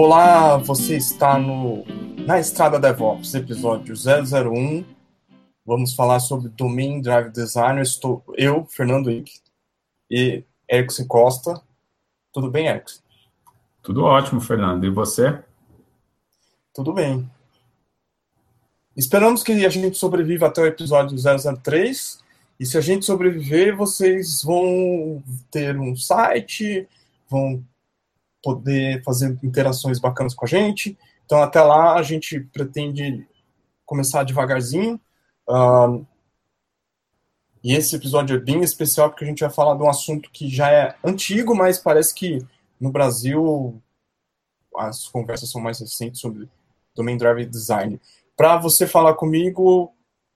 Olá, você está no na Estrada DevOps, episódio 001. Vamos falar sobre Domain Drive Design. Eu, estou, eu Fernando Ick e Erickson Costa. Tudo bem, Erickson? Tudo ótimo, Fernando. E você? Tudo bem. Esperamos que a gente sobreviva até o episódio 003. E se a gente sobreviver, vocês vão ter um site, vão poder fazer interações bacanas com a gente. Então, até lá, a gente pretende começar devagarzinho. Uh, e esse episódio é bem especial porque a gente vai falar de um assunto que já é antigo, mas parece que no Brasil as conversas são mais recentes sobre Domain Drive Design. Para você falar comigo,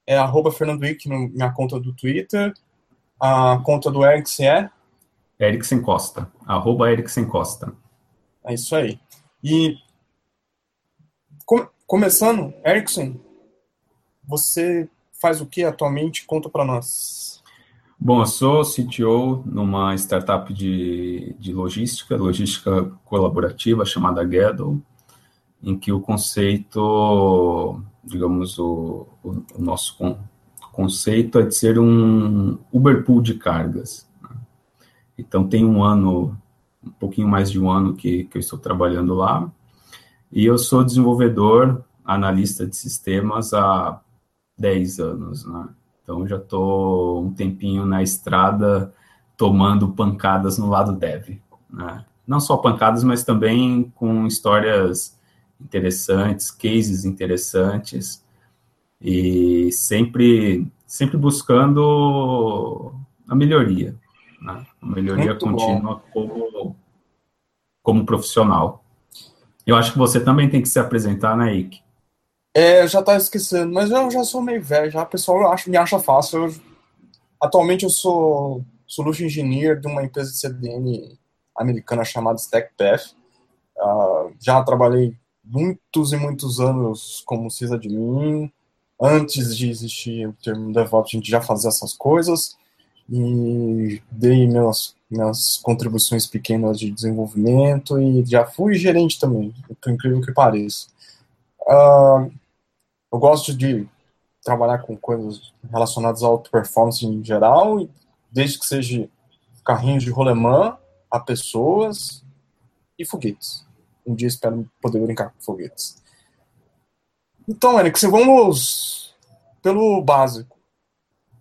é arroba Fernando Wick na minha conta do Twitter. A conta do Ericsson é? Ericsson Costa. Arroba Costa. É isso aí. E com, começando, Ericsson, você faz o que atualmente? Conta para nós. Bom, eu sou CTO numa startup de, de logística, logística colaborativa chamada Gaddle, em que o conceito digamos, o, o, o nosso con, conceito é de ser um Uber Pool de cargas. Né? Então, tem um ano, um pouquinho mais de um ano que, que eu estou trabalhando lá, e eu sou desenvolvedor, analista de sistemas há 10 anos, né? Então, já estou um tempinho na estrada tomando pancadas no lado dev, né? Não só pancadas, mas também com histórias interessantes, cases interessantes e sempre sempre buscando a melhoria, né? melhoria Muito contínua como como profissional. Eu acho que você também tem que se apresentar, né, Ike? É, eu já estava esquecendo, mas eu já sou meio velho, já o pessoal acha, me acha fácil. Eu, atualmente eu sou Solution Engineer de uma empresa de CDN americana chamada StackPath. Uh, já trabalhei muitos e muitos anos como sysadmin. Antes de existir o termo DevOps, a gente já fazia essas coisas e dei minhas, minhas contribuições pequenas de desenvolvimento e já fui gerente também, por incrível que pareça. Uh, eu gosto de trabalhar com coisas relacionadas à auto performance em geral, desde que seja carrinhos de rolemã a pessoas e foguetes. Um dia espero poder brincar com foguetes. Então, Alex, vamos pelo básico.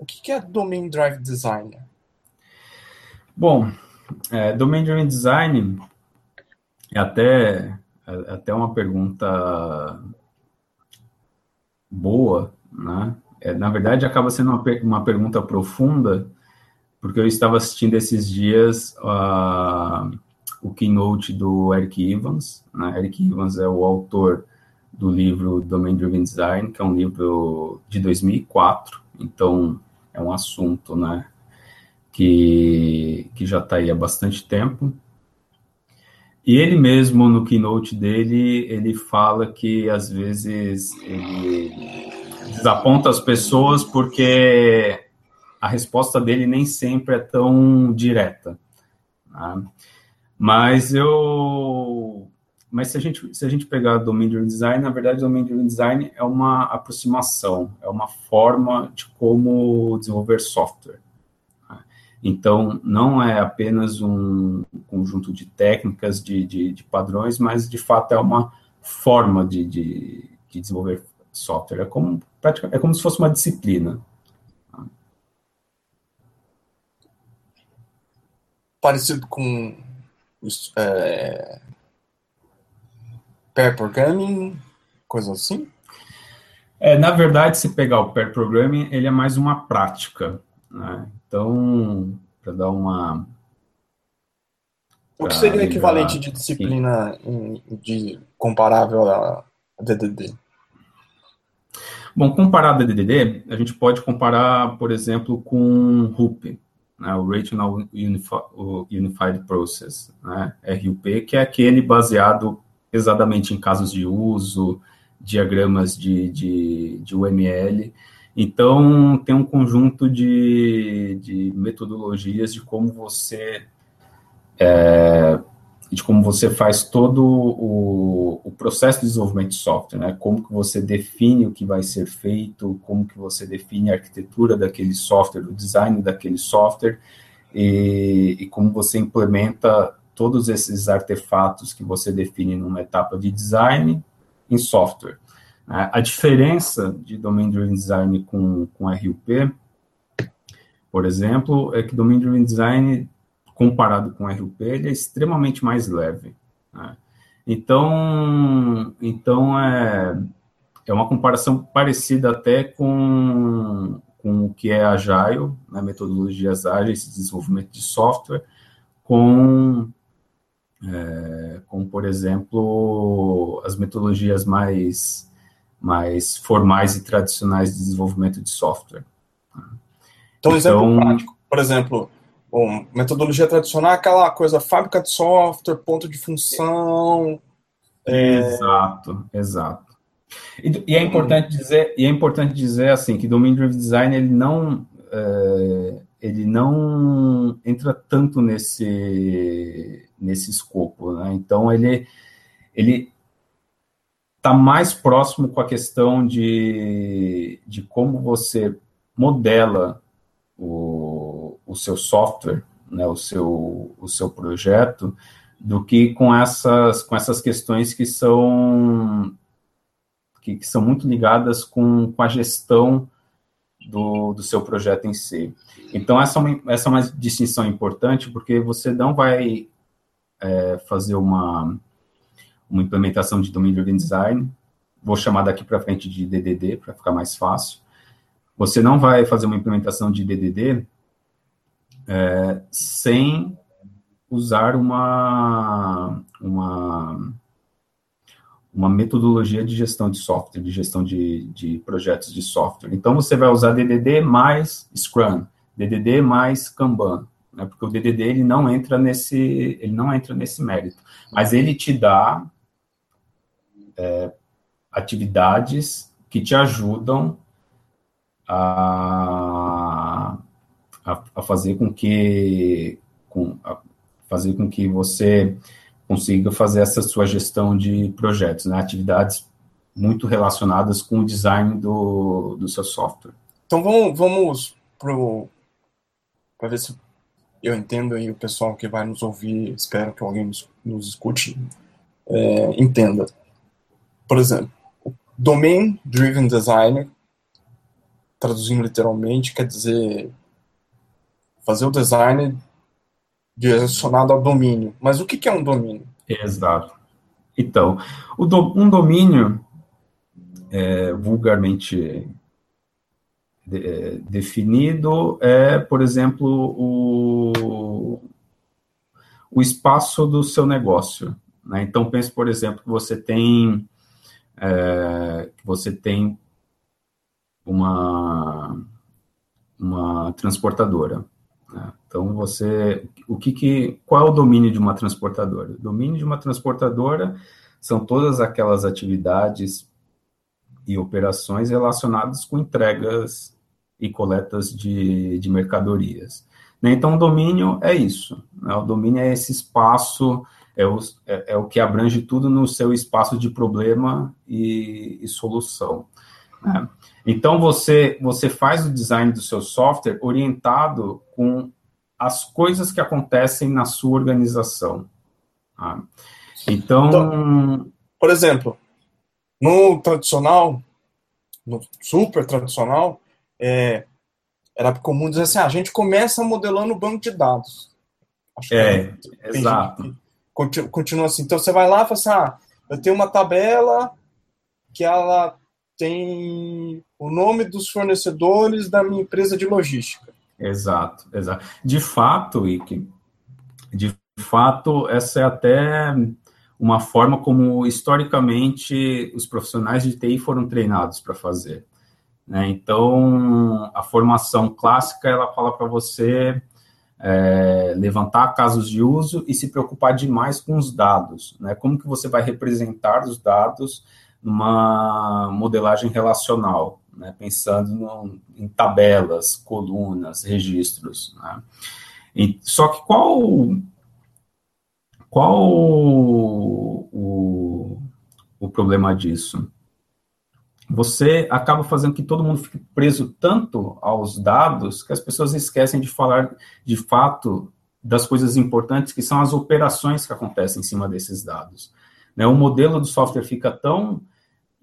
O que é Domain Drive Design? Bom, é, Domain Drive Design é até, é até uma pergunta boa, né? É, na verdade, acaba sendo uma, uma pergunta profunda, porque eu estava assistindo esses dias o keynote do Eric Evans. Né? Eric Evans é o autor do livro Domain Driven Design, que é um livro de 2004, então é um assunto né, que, que já está aí há bastante tempo. E ele mesmo, no keynote dele, ele fala que às vezes ele desaponta as pessoas porque a resposta dele nem sempre é tão direta. Né? Mas eu. Mas se a gente, se a gente pegar Domain Driven Design, na verdade, Domain Driven Design é uma aproximação, é uma forma de como desenvolver software. Né? Então, não é apenas um conjunto de técnicas, de, de, de padrões, mas de fato é uma forma de, de, de desenvolver software. É como, é como se fosse uma disciplina. Parecido com é, pair programming, coisa assim? É, na verdade, se pegar o pair programming, ele é mais uma prática. Né? Então, para dar uma. O que seria o equivalente de disciplina de comparável a DDD? Bom, comparado a DDD, a gente pode comparar, por exemplo, com RUP, né, o Regional Unified Process, né, RUP, que é aquele baseado exatamente em casos de uso, diagramas de, de, de UML. Então, tem um conjunto de, de metodologias de como você é, de como você faz todo o, o, processo de desenvolvimento de software, né? Como que você define o que vai ser feito, como que você define a arquitetura daquele software, o design daquele software, e, e como você implementa todos esses artefatos que você define numa etapa de design em software. Né? A diferença de Domain Driven Design com, com RUP, por exemplo, é que Domain Driven Design comparado com RUP, ele é extremamente mais leve. Né? Então, então é, é uma comparação parecida até com, com o que é Agile, né, metodologias ágeis de desenvolvimento de software, com, é, com, por exemplo, as metodologias mais, mais formais e tradicionais de desenvolvimento de software. Então, exemplo então, prático, por exemplo, Bom, metodologia tradicional é aquela coisa, fábrica de software, ponto de função. É... Exato, exato. E, e, é importante dizer, e é importante dizer assim que Domain Driven Design ele não é, ele não entra tanto nesse nesse escopo, né? Então ele ele está mais próximo com a questão de, de como você modela o, o seu software, né, o, seu, o seu projeto, do que com essas, com essas questões que são, que, que são muito ligadas com, com a gestão do, do seu projeto em si. Então, essa é uma, essa é uma distinção importante, porque você não vai é, fazer uma, uma implementação de Domain Driven Design, vou chamar daqui para frente de DDD, para ficar mais fácil, você não vai fazer uma implementação de DDD é, sem usar uma, uma, uma metodologia de gestão de software, de gestão de, de projetos de software. Então, você vai usar DDD mais Scrum, DDD mais Kanban, né, porque o DDD ele não entra nesse ele não entra nesse mérito, mas ele te dá é, atividades que te ajudam a, a, a fazer com que com, fazer com que você consiga fazer essa sua gestão de projetos, né, atividades muito relacionadas com o design do, do seu software. Então vamos, vamos para ver se eu entendo e o pessoal que vai nos ouvir, espero que alguém nos, nos escute, é, entenda. Por exemplo, Domain Driven Designer traduzindo literalmente, quer dizer fazer o design direcionado ao domínio. Mas o que é um domínio? Exato. Então, um domínio, é, vulgarmente de, é, definido, é, por exemplo, o, o espaço do seu negócio. Né? Então, pense, por exemplo, que você tem, é, você tem uma, uma transportadora. Né? Então, você, o que, que, qual é o domínio de uma transportadora? O domínio de uma transportadora são todas aquelas atividades e operações relacionadas com entregas e coletas de, de mercadorias. Né? Então, o domínio é isso. Né? O domínio é esse espaço, é o, é, é o que abrange tudo no seu espaço de problema e, e solução. Né? Então, você, você faz o design do seu software orientado com as coisas que acontecem na sua organização. Tá? Então, então, por exemplo, no tradicional, no super tradicional, é, era comum dizer assim, ah, a gente começa modelando o banco de dados. Acho é, é exato. Continua, continua assim. Então, você vai lá e fala assim, ah, eu tenho uma tabela que ela tem o nome dos fornecedores da minha empresa de logística. Exato, exato. De fato, Ike, de fato, essa é até uma forma como historicamente os profissionais de TI foram treinados para fazer. Né? Então, a formação clássica ela fala para você é, levantar casos de uso e se preocupar demais com os dados, né? Como que você vai representar os dados numa modelagem relacional, né, pensando no, em tabelas, colunas, registros. Né. E, só que qual Qual o, o, problema disso? Você acaba fazendo que todo mundo fique preso tanto aos dados que as pessoas esquecem de falar de fato das coisas importantes que são as operações que acontecem em cima desses dados. Né? O modelo do software fica tão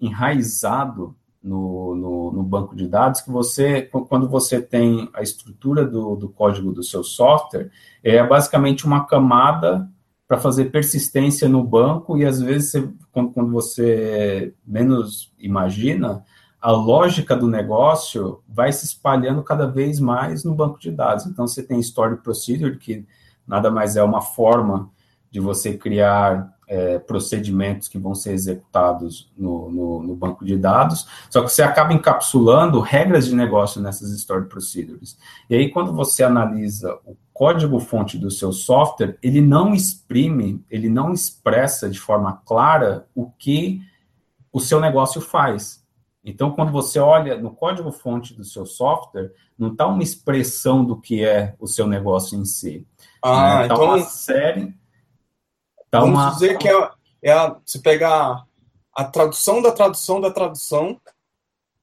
enraizado no, no, no, banco de dados que você, quando você tem a estrutura do, do código do seu software, é basicamente uma camada para fazer persistência no banco e às vezes você, quando, quando você menos imagina, a lógica do negócio vai se espalhando cada vez mais no banco de dados. Então você tem Story Procedure, que nada mais é uma forma de você criar é, procedimentos que vão ser executados no, no, no, banco de dados, só que você acaba encapsulando regras de negócio nessas stored procedures. E aí, quando você analisa o código-fonte do seu software, ele não exprime, ele não expressa de forma clara o que o seu negócio faz. Então, quando você olha no código-fonte do seu software, não está uma expressão do que é o seu negócio em si. Ah, então... uma série Tá Vamos uma... dizer que é, é a, se pegar a tradução da tradução da tradução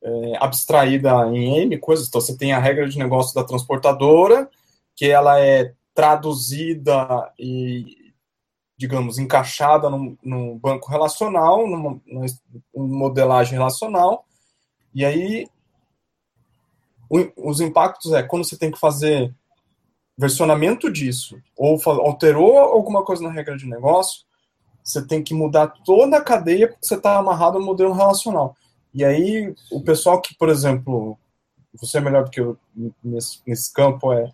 é, abstraída em N coisas. Então, você tem a regra de negócio da transportadora, que ela é traduzida e, digamos, encaixada num, num banco relacional, numa, numa, modelagem relacional. E aí, o, os impactos é quando você tem que fazer versionamento disso, ou alterou alguma coisa na regra de negócio, você tem que mudar toda a cadeia porque você está amarrado ao modelo relacional. E aí, o pessoal que, por exemplo, você é melhor do que eu nesse, nesse campo, é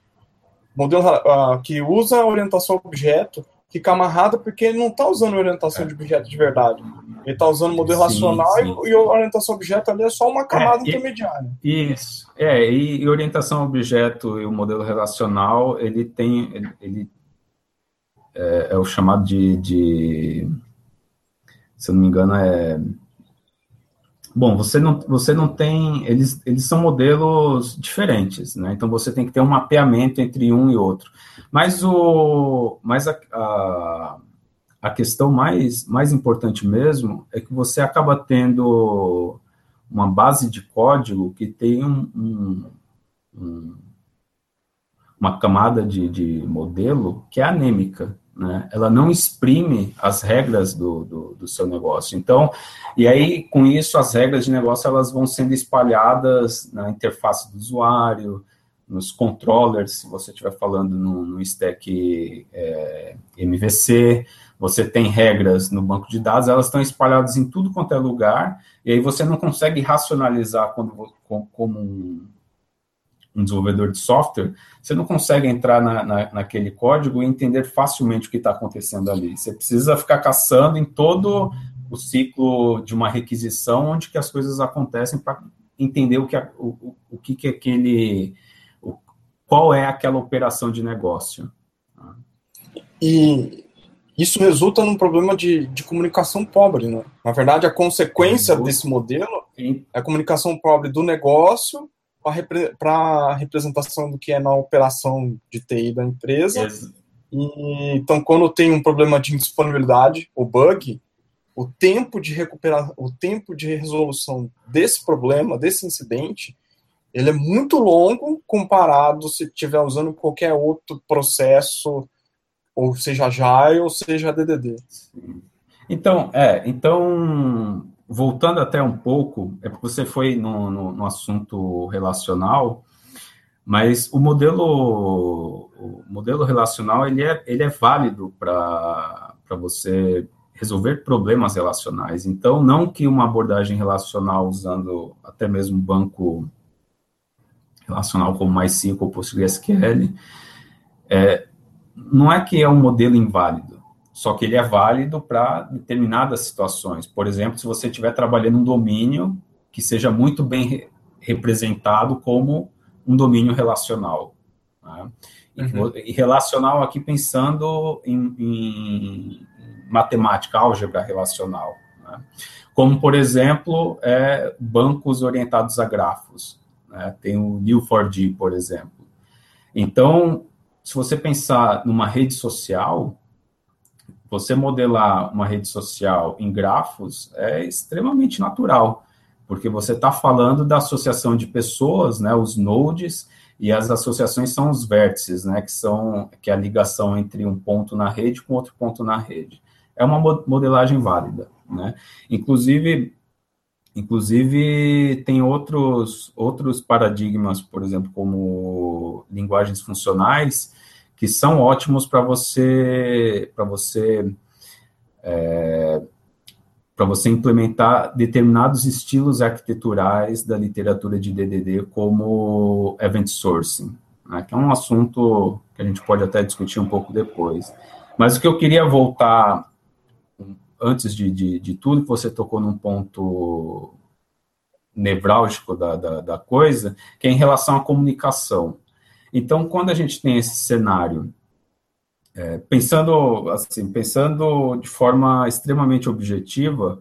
modelo uh, que usa a orientação objeto, fica amarrado porque ele não está usando orientação de objeto de verdade. Ele está usando modelo sim, racional sim. E, e a orientação objeto ali é só uma camada é, intermediária. Isso. É, e, e, orientação objeto e o modelo relacional, ele tem. Ele, ele é, é, o chamado de, de. Se eu não me engano, é. Bom, você não, você não tem. Eles, eles são modelos diferentes, né? Então você tem que ter um mapeamento entre um e outro. Mas, o, mas a, a a questão mais, mais importante mesmo é que você acaba tendo uma base de código que tem um, um, um, uma camada de, de, modelo que é anêmica, né? Ela não exprime as regras do, do, do, seu negócio. Então, e aí, com isso, as regras de negócio elas vão sendo espalhadas na interface do usuário, nos controllers, se você estiver falando no, no stack é, MVC, você tem regras no banco de dados, elas estão espalhadas em tudo quanto é lugar, e aí você não consegue racionalizar quando, como um, um desenvolvedor de software, você não consegue entrar na, na, naquele código e entender facilmente o que está acontecendo ali. Você precisa ficar caçando em todo o ciclo de uma requisição, onde que as coisas acontecem para entender o que, o, o que, que é aquele, o, qual é aquela operação de negócio. E isso resulta num problema de, de comunicação pobre. Né? Na verdade, a consequência desse modelo é a comunicação pobre do negócio para a representação do que é na operação de TI da empresa. E, então, quando tem um problema de indisponibilidade, o bug, o tempo de recuperar, o tempo de resolução desse problema, desse incidente, ele é muito longo comparado se estiver usando qualquer outro processo ou seja Jai ou seja DDD. Então, é, então, voltando até um pouco, é porque você foi no, no, no assunto relacional, mas o modelo, o modelo relacional, ele é, ele é válido para você resolver problemas relacionais. Então, não que uma abordagem relacional usando até mesmo banco relacional como MySQL ou PostgreSQL, é, não é que é um modelo inválido, só que ele é válido para determinadas situações. Por exemplo, se você estiver trabalhando um domínio que seja muito bem re representado como um domínio relacional. Né? Uhum. E relacional aqui pensando em, em matemática, álgebra relacional. Né? Como, por exemplo, é, bancos orientados a grafos. Né? Tem o Neo4j, por exemplo. Então, se você pensar numa rede social, você modelar uma rede social em grafos é extremamente natural, porque você está falando da associação de pessoas, né, os nodes, e as associações são os vértices, né, que são que é a ligação entre um ponto na rede com outro ponto na rede. É uma modelagem válida, né? Inclusive, inclusive tem outros outros paradigmas, por exemplo, como linguagens funcionais, que são ótimos para você para você é, para você implementar determinados estilos arquiteturais da literatura de DDD, como event sourcing, né, que é um assunto que a gente pode até discutir um pouco depois. Mas o que eu queria voltar, antes de, de, de tudo, que você tocou num ponto nevrálgico da, da, da coisa, que é em relação à comunicação. Então, quando a gente tem esse cenário é, pensando assim, pensando de forma extremamente objetiva,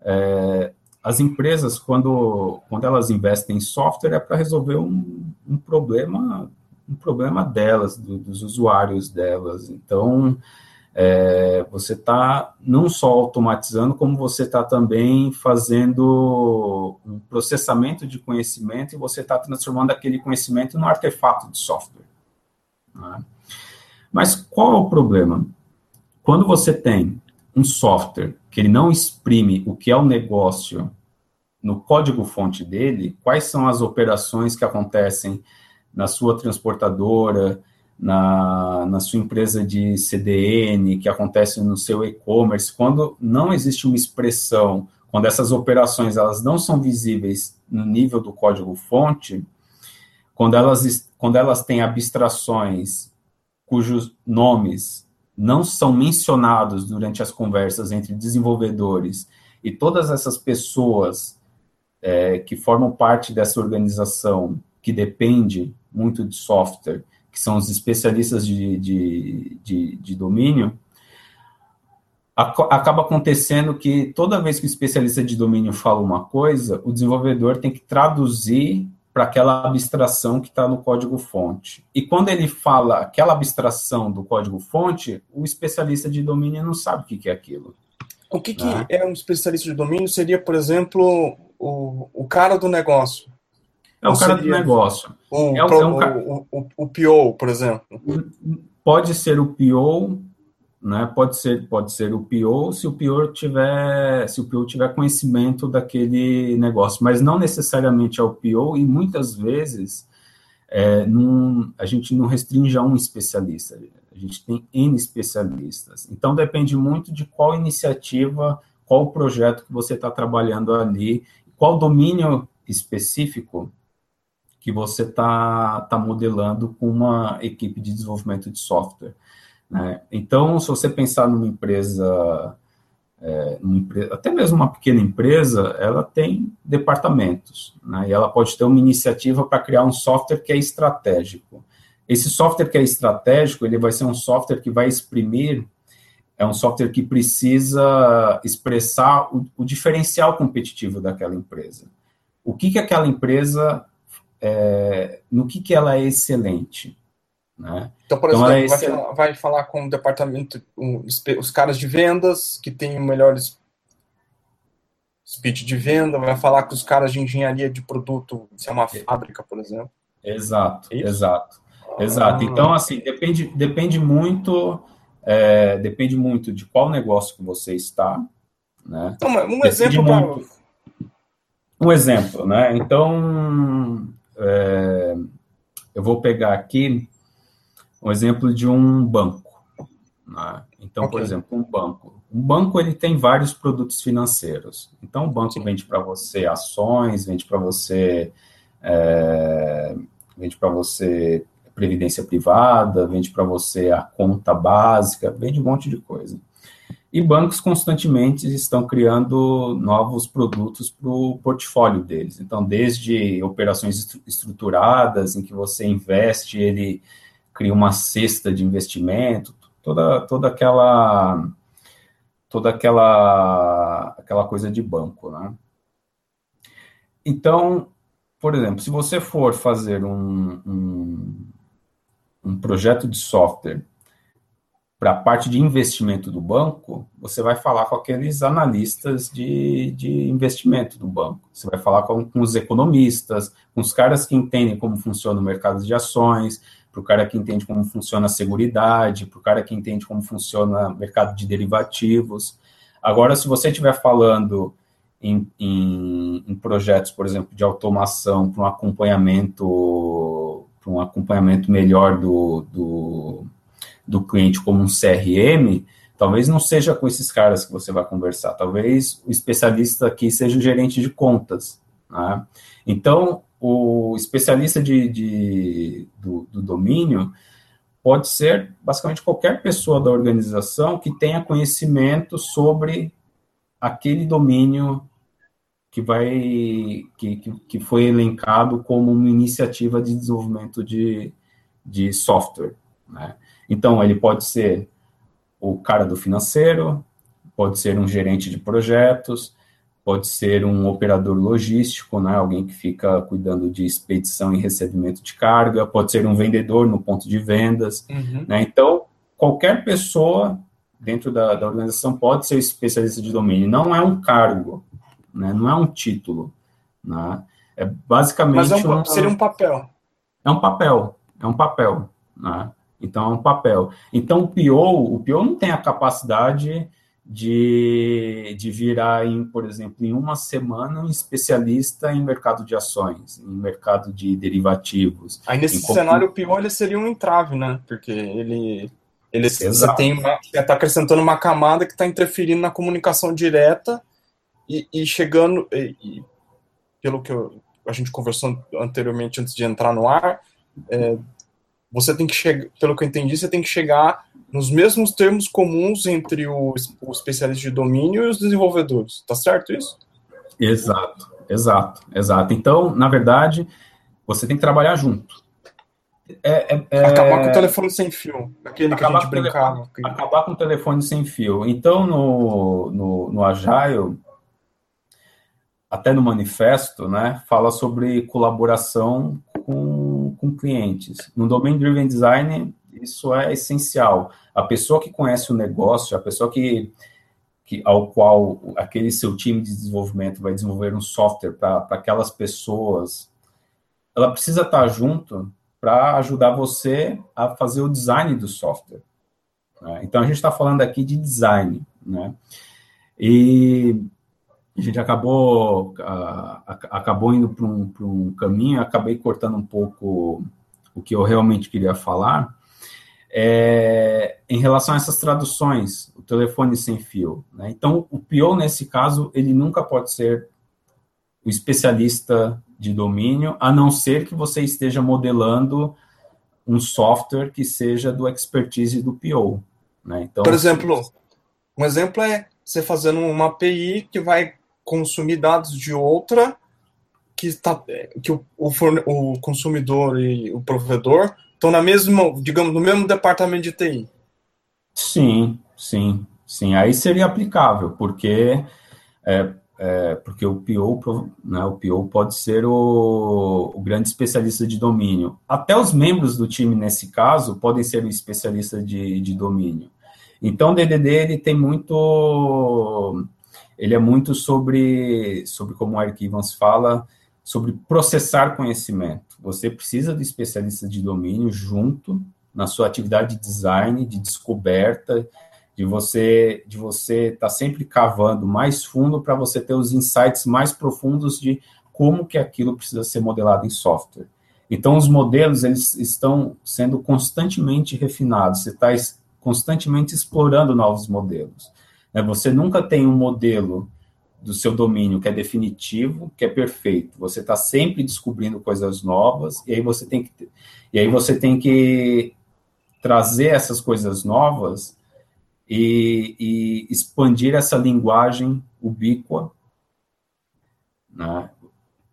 é, as empresas quando quando elas investem em software é para resolver um, um, problema um problema delas, do, dos usuários delas. Então é, você está não só automatizando, como você está também fazendo um processamento de conhecimento e você está transformando aquele conhecimento num artefato de software. Né? Mas qual é o problema? Quando você tem um software que ele não exprime o que é o negócio no código-fonte dele, quais são as operações que acontecem na sua transportadora, na, na sua empresa de CDN, que acontecem no seu e-commerce, quando não existe uma expressão, quando essas operações elas não são visíveis no nível do código-fonte, quando elas, quando elas têm abstrações cujos nomes não são mencionados durante as conversas entre desenvolvedores e todas essas pessoas é, que formam parte dessa organização que depende muito de software, que são os especialistas de, de, de, de domínio, acaba acontecendo que toda vez que o especialista de domínio fala uma coisa, o desenvolvedor tem que traduzir para aquela abstração que está no código-fonte. E quando ele fala aquela abstração do código-fonte, o especialista de domínio não sabe o que, é aquilo. O que, né? que é um especialista de domínio? Seria, por exemplo, o, o cara do negócio. É o cara do negócio. O, é, o, é um, o, o, o PO, por exemplo. Pode ser o PO, né? Pode ser, pode ser o PO se o PO tiver, se o PO tiver conhecimento daquele negócio, mas não necessariamente é o PO e muitas vezes é, num, a gente não restringe a um especialista, a gente tem N especialistas. Então depende muito de qual iniciativa, qual projeto que você está trabalhando ali, qual domínio específico que você está tá modelando com uma equipe de desenvolvimento de software. Né? Então, se você pensar numa empresa, é, numa empresa, até mesmo uma pequena empresa, ela tem departamentos, né? e ela pode ter uma iniciativa para criar um software que é estratégico. Esse software que é estratégico, ele vai ser um software que vai exprimir, é um software que precisa expressar o, o diferencial competitivo daquela empresa. O que, que aquela empresa, é, no que, que ela é excelente, né? Então, por então, exemplo, vai, falar, vai, falar, com o departamento, um, os caras de vendas, que têm melhores speech de venda, vai falar com os caras de engenharia de produto, se é uma é. fábrica, por exemplo. Exato, é exato. Ah. Exato. Então, assim, depende, depende muito, é, depende muito de qual negócio que você está, né? Então, um exemplo muito... Um exemplo, né? Então, é, eu vou pegar aqui um exemplo de um banco. Né? Então, okay. por exemplo, um banco. Um banco ele tem vários produtos financeiros. Então, o banco Sim. vende para você ações, vende para você é, vende para você previdência privada, vende para você a conta básica, vende um monte de coisa. E bancos constantemente estão criando novos produtos para o portfólio deles. Então, desde operações estruturadas, em que você investe ele cria uma cesta de investimento, toda, toda aquela toda aquela aquela coisa de banco, né? Então, por exemplo, se você for fazer um, um, um projeto de software para a parte de investimento do banco, você vai falar com aqueles analistas de, de investimento do banco. Você vai falar com, com os economistas, com os caras que entendem como funciona o mercado de ações, para o cara que entende como funciona a seguridade, para o cara que entende como funciona o mercado de derivativos. Agora, se você estiver falando em, em, em, projetos, por exemplo, de automação para um acompanhamento, para um acompanhamento melhor do, do do cliente como um CRM, talvez não seja com esses caras que você vai conversar, talvez o especialista aqui seja o gerente de contas. Né? Então, o especialista de, de do, do, domínio pode ser basicamente qualquer pessoa da organização que tenha conhecimento sobre aquele domínio que vai que, que, que foi elencado como uma iniciativa de desenvolvimento de, de software. Né? Então, ele pode ser o cara do financeiro, pode ser um gerente de projetos, pode ser um operador logístico, né, alguém que fica cuidando de expedição e recebimento de carga, pode ser um vendedor no ponto de vendas. Uhum. Né, então, qualquer pessoa dentro da, da, organização pode ser especialista de domínio. Não é um cargo, né, não é um título. Né, é basicamente. Mas é um, seria um papel. É um papel, é um papel. Né? Então, é um papel. Então, o PO, o PO não tem a capacidade de, de virar, em, por exemplo, em uma semana, um especialista em mercado de ações, em mercado de derivativos. Aí, nesse cenário, o PO ele seria um entrave, né? Porque ele, ele está acrescentando uma camada que está interferindo na comunicação direta e, e chegando, e, e, pelo que eu, a gente conversou anteriormente, antes de entrar no ar, é, você tem que chegar, pelo que eu entendi, você tem que chegar nos mesmos termos comuns entre o, o especialista de domínio e os desenvolvedores. Tá certo isso? Exato, exato, exato. Então, na verdade, você tem que trabalhar junto. É, é, é... Acabar com o telefone sem fio, aquele acabar que a gente brincava. Acabar com o telefone sem fio. Então, no, no, no Agile, até no manifesto, né, fala sobre colaboração com, com clientes. No Domain Driven Design, isso é essencial. A pessoa que conhece o negócio, a pessoa que, que ao qual aquele seu time de desenvolvimento vai desenvolver um software para aquelas pessoas, ela precisa estar junto para ajudar você a fazer o design do software. Né? Então, a gente está falando aqui de design, né? E a gente acabou, acabou indo para um, um caminho, acabei cortando um pouco o que eu realmente queria falar, é, em relação a essas traduções, o telefone sem fio. Né? Então, o PO, nesse caso, ele nunca pode ser o especialista de domínio, a não ser que você esteja modelando um software que seja do expertise do PO. Né? Então, Por exemplo, um exemplo é você fazendo uma API que vai consumir dados de outra que, está que o, o, forne, o consumidor e o provedor estão na mesma, digamos, no mesmo departamento de TI. Sim, sim, sim. Aí seria aplicável, porque é, é, porque o PO, né, o PO pode ser o, o, grande especialista de domínio. Até os membros do time, nesse caso, podem ser o especialista de, de domínio. Então, o DDD ele tem muito ele é muito sobre, sobre como o Eric Evans fala, sobre processar conhecimento. Você precisa de especialistas de domínio junto na sua atividade de design, de descoberta, de você de você estar tá sempre cavando mais fundo para você ter os insights mais profundos de como que aquilo precisa ser modelado em software. Então, os modelos eles estão sendo constantemente refinados. Você está constantemente explorando novos modelos. Né? Você nunca tem um modelo do seu domínio que é definitivo, que é perfeito. Você está sempre descobrindo coisas novas e aí você tem que e aí você tem que trazer essas coisas novas e, e expandir essa linguagem ubíqua, né?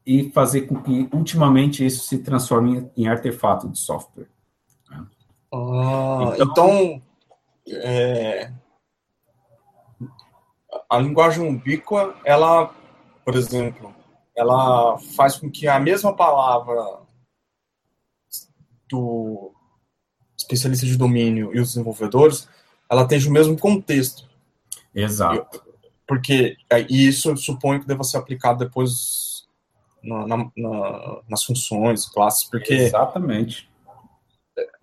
E fazer com que ultimamente isso se transforme em artefato de software. Né? Ah, então, então é, a linguagem ubíqua, ela, por exemplo, ela faz com que a mesma palavra do especialista de domínio e os desenvolvedores ela atinge o mesmo contexto. Exato. Porque é, e isso eu suponho que deva ser aplicado depois na, na, na, nas funções, classes, porque exatamente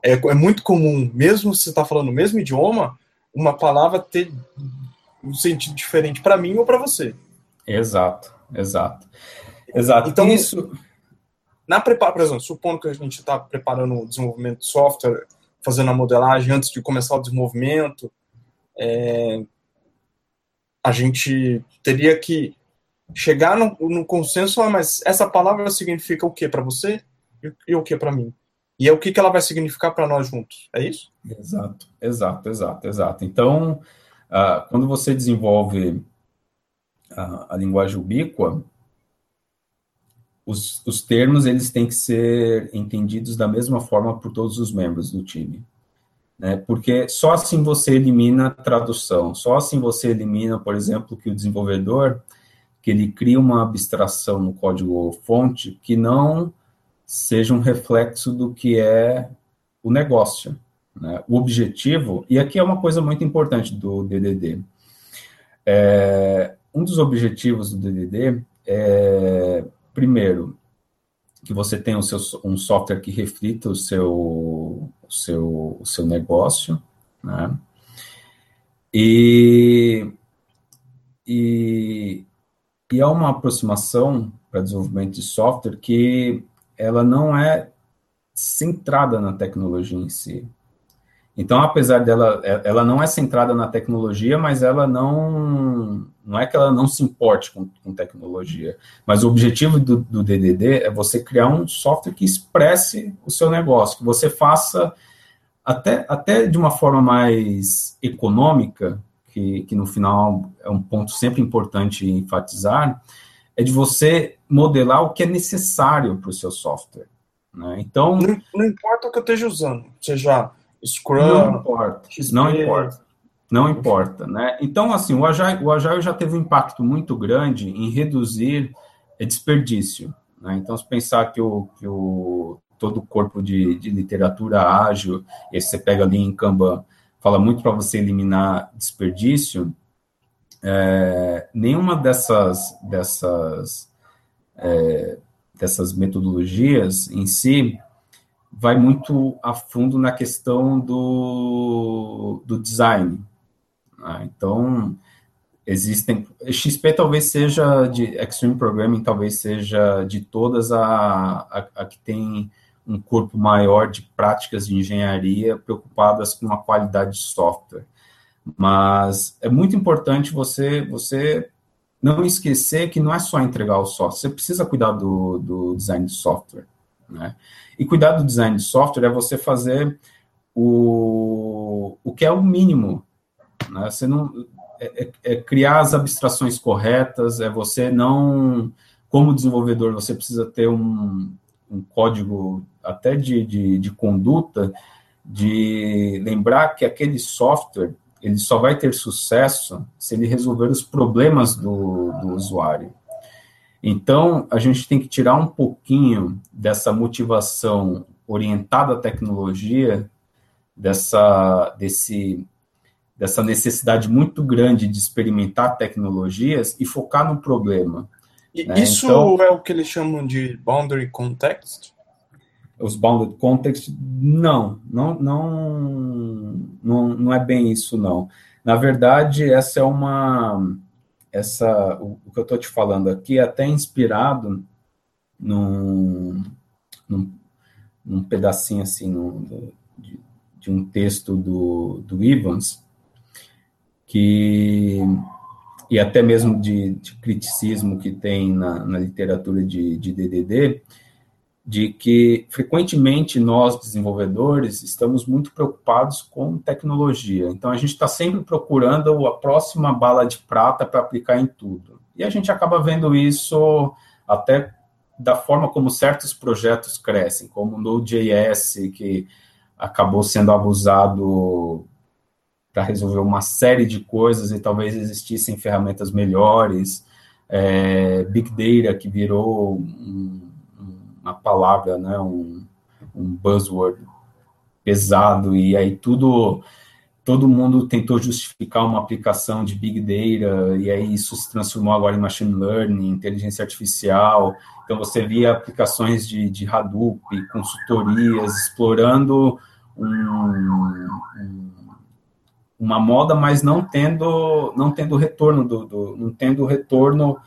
é, é muito comum, mesmo se você está falando o mesmo idioma, uma palavra ter um sentido diferente para mim ou para você. Exato, exato, exato. Então isso na preparação, por exemplo, supondo que a gente está preparando o desenvolvimento de software, fazendo a modelagem antes de começar o desenvolvimento, é, a gente teria que chegar no, no consenso, ah, mas essa palavra significa o que para você e, e, o que para mim? E é o que, que ela vai significar para nós juntos, é isso? Exato, exato, exato, exato. Então, uh, quando você desenvolve a, a linguagem ubíqua, os, os termos eles têm que ser entendidos da mesma forma por todos os membros do time né? Porque só assim você elimina a tradução, só assim você elimina, por exemplo, que o desenvolvedor que ele cria uma abstração no código fonte que não seja um reflexo do que é o negócio, né? O objetivo, e aqui é uma coisa muito importante do DDD. É, um dos objetivos do DDD é, primeiro, que você tenha um, seu, um software que reflita o seu, o seu, o seu negócio, né? E, e, e é uma aproximação para desenvolvimento de software que ela não é centrada na tecnologia em si. Então, apesar dela, é, ela não é centrada na tecnologia, mas ela não, não é que ela não se importe com, com tecnologia. Mas o objetivo do, do, DDD é você criar um software que expresse o seu negócio, que você faça até, até de uma forma mais econômica, que, que no final é um ponto sempre importante enfatizar, é de você modelar o que é necessário para o seu software. Né? Então, não, não importa o que eu esteja usando, seja Scrum. Não importa. XP. Não importa. Não importa, né? Então, assim, o Agile, o Agile já teve um impacto muito grande em reduzir desperdício. Né? Então, se pensar que o, que o todo o corpo de, de literatura ágil, esse você pega ali em Kanban, fala muito para você eliminar desperdício, é, nenhuma dessas, dessas, é, dessas metodologias em si vai muito a fundo na questão do, do design. Né? Então, existem. XP talvez seja de Extreme Programming, talvez seja de todas a, a, a, que tem um corpo maior de práticas de engenharia preocupadas com a qualidade de software. Mas é muito importante você, você não esquecer que não é só entregar o software, você precisa cuidar do, do design de software. Né? E cuidar do design de software é você fazer o, o que é o mínimo. Né? Você não, é, é, é criar as abstrações corretas, é você não, como desenvolvedor, você precisa ter um, um código até de, de, de conduta, de lembrar que aquele software ele só vai ter sucesso se ele resolver os problemas do, do usuário. Então, a gente tem que tirar um pouquinho dessa motivação orientada à tecnologia, dessa, desse, dessa necessidade muito grande de experimentar tecnologias e focar no problema. Né? Isso então, é o que eles chamam de boundary context? Os boundary context, não, não, não, não, não é bem isso, não. Na verdade, essa é uma essa, o, o que eu estou te falando aqui é até inspirado num, num, num pedacinho assim num, de, de, um texto do, do Evans, que e até mesmo de, de criticismo que tem na, na literatura de, de DDD, de que frequentemente nós desenvolvedores estamos muito preocupados com tecnologia. Então a gente está sempre procurando a próxima bala de prata para aplicar em tudo. E a gente acaba vendo isso até da forma como certos projetos crescem, como o Node.js, que acabou sendo abusado para resolver uma série de coisas e talvez existissem ferramentas melhores, é, Big Data, que virou um, uma palavra, né, um, um buzzword pesado, e aí tudo todo mundo tentou justificar uma aplicação de Big Data, e aí isso se transformou agora em Machine Learning, inteligência artificial. Então, você via aplicações de, de Hadoop, consultorias, explorando um, um, uma moda, mas não tendo, não tendo retorno, do, do não tendo retorno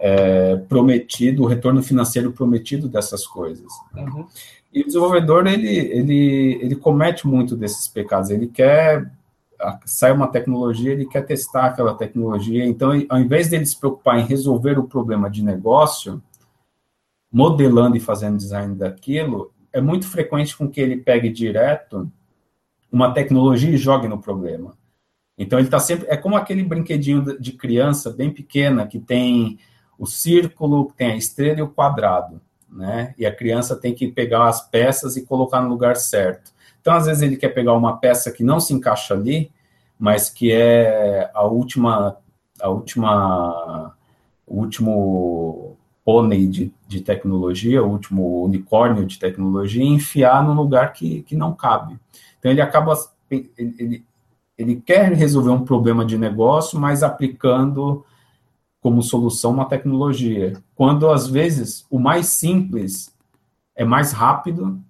é, prometido, o retorno financeiro prometido dessas coisas. Uhum. E o desenvolvedor, ele, ele, ele comete muito desses pecados. Ele quer, sai uma tecnologia, ele quer testar aquela tecnologia. Então, ao invés dele se preocupar em resolver o problema de negócio, modelando e fazendo design daquilo, é muito frequente com que ele pegue direto uma tecnologia e jogue no problema. Então, ele está sempre. É como aquele brinquedinho de criança bem pequena que tem o círculo, tem a estrela e o quadrado né? E a criança tem que pegar as peças e colocar no lugar certo. Então, às vezes, ele quer pegar uma peça que não se encaixa ali, mas que é a última, a última, o último pônei de, de tecnologia, o último unicórnio de tecnologia, e enfiar num lugar que, que não cabe. Então, ele acaba, ele, ele quer resolver um problema de negócio, mas aplicando como solução uma tecnologia, quando às vezes o mais simples é mais rápido,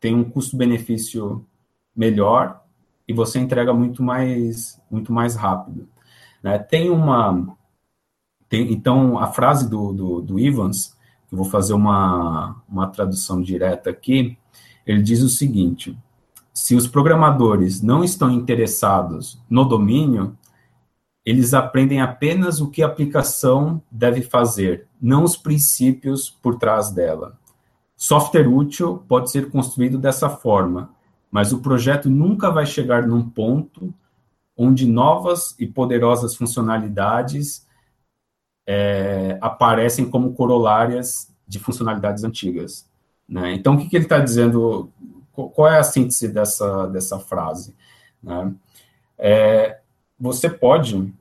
tem um custo-benefício melhor e você entrega muito mais muito mais rápido. Né? Tem uma tem, então a frase do, do, do Evans, que vou fazer uma, uma tradução direta aqui, ele diz o seguinte: se os programadores não estão interessados no domínio, eles aprendem apenas o que a aplicação deve fazer, não os princípios por trás dela. Software útil pode ser construído dessa forma, mas o projeto nunca vai chegar num ponto onde novas e poderosas funcionalidades é, aparecem como corolárias de funcionalidades antigas. Né? Então, o que, que ele está dizendo? Qual é a síntese dessa, dessa frase? Né? É, você pode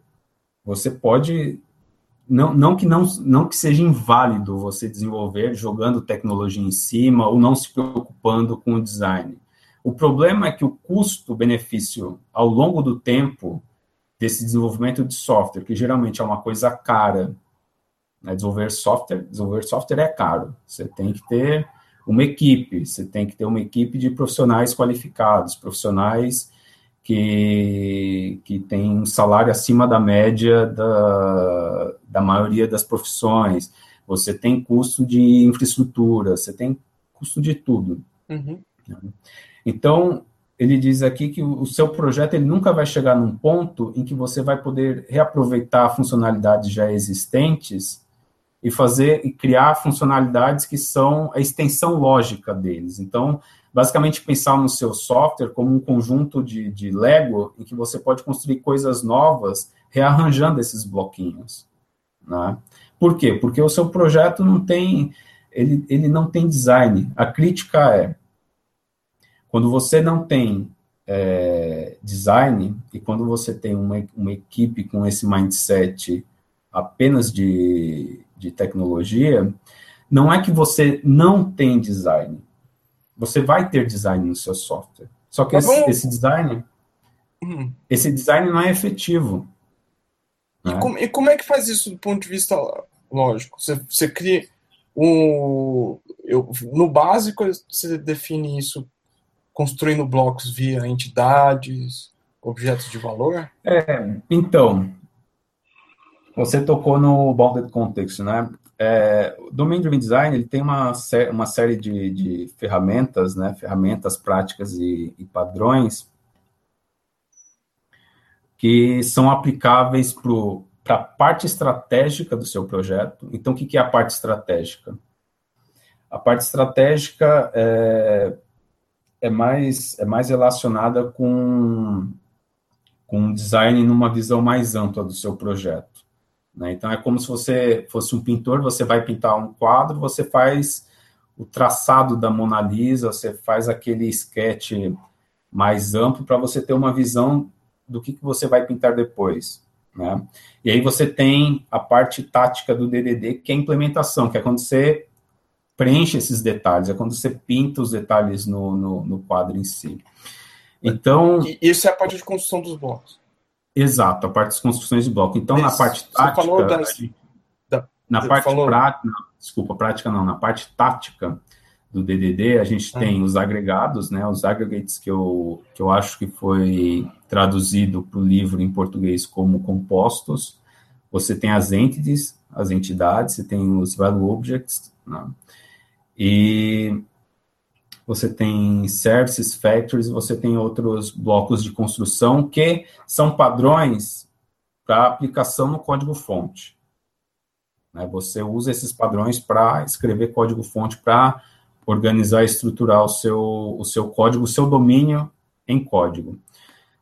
você pode não, não que não, não que seja inválido você desenvolver jogando tecnologia em cima ou não se preocupando com o design. O problema é que o custo-benefício ao longo do tempo desse desenvolvimento de software, que geralmente é uma coisa cara, né? desenvolver software, desenvolver software é caro. Você tem que ter uma equipe, você tem que ter uma equipe de profissionais qualificados, profissionais que, que tem um salário acima da média da, da maioria das profissões, você tem custo de infraestrutura, você tem custo de tudo. Uhum. Então, ele diz aqui que o seu projeto ele nunca vai chegar num ponto em que você vai poder reaproveitar funcionalidades já existentes e fazer e criar funcionalidades que são a extensão lógica deles. Então, basicamente pensar no seu software como um conjunto de, de Lego em que você pode construir coisas novas rearranjando esses bloquinhos. Né? Por quê? Porque o seu projeto não tem ele, ele não tem design. A crítica é quando você não tem é, design e quando você tem uma, uma equipe com esse mindset apenas de, de tecnologia, não é que você não tem design, você vai ter design no seu software. Só que esse, esse, design, hum. esse design não é efetivo. E, né? como, e, como, é que faz isso do ponto de vista lógico? Você, você cria um, eu, no básico você define isso construindo blocos via entidades, objetos de valor? É, então, você tocou no bounded context, né? É, o Domain Driven Design ele tem uma, uma série de, de ferramentas, né, ferramentas práticas e, e padrões que são aplicáveis para a parte estratégica do seu projeto. Então, o que, que é a parte estratégica? A parte estratégica é, é, mais, é mais relacionada com, com design numa visão mais ampla do seu projeto. Né? Então, é como se você fosse um pintor, você vai pintar um quadro, você faz o traçado da Mona Lisa, você faz aquele sketch mais amplo para você ter uma visão do que, que você vai pintar depois. Né? E aí você tem a parte tática do DDD, que é a implementação, que é quando você preenche esses detalhes, é quando você pinta os detalhes no, no, no quadro em si. Então. Isso é a parte de construção dos blocos. Exato, a parte das construções de bloco. Então, na parte tática. Você falou das, da, na parte falou... prática. Desculpa, prática não, na parte tática do DDD, a gente ah. tem os agregados, né, os aggregates que eu, que eu acho que foi traduzido para o livro em português como compostos. Você tem as entities, as entidades, você tem os value objects, né, e você tem services, factories, você tem outros blocos de construção que são padrões para aplicação no código-fonte. Né? Você usa esses padrões para escrever código-fonte, para organizar e estruturar o seu, o seu código, o seu domínio em código.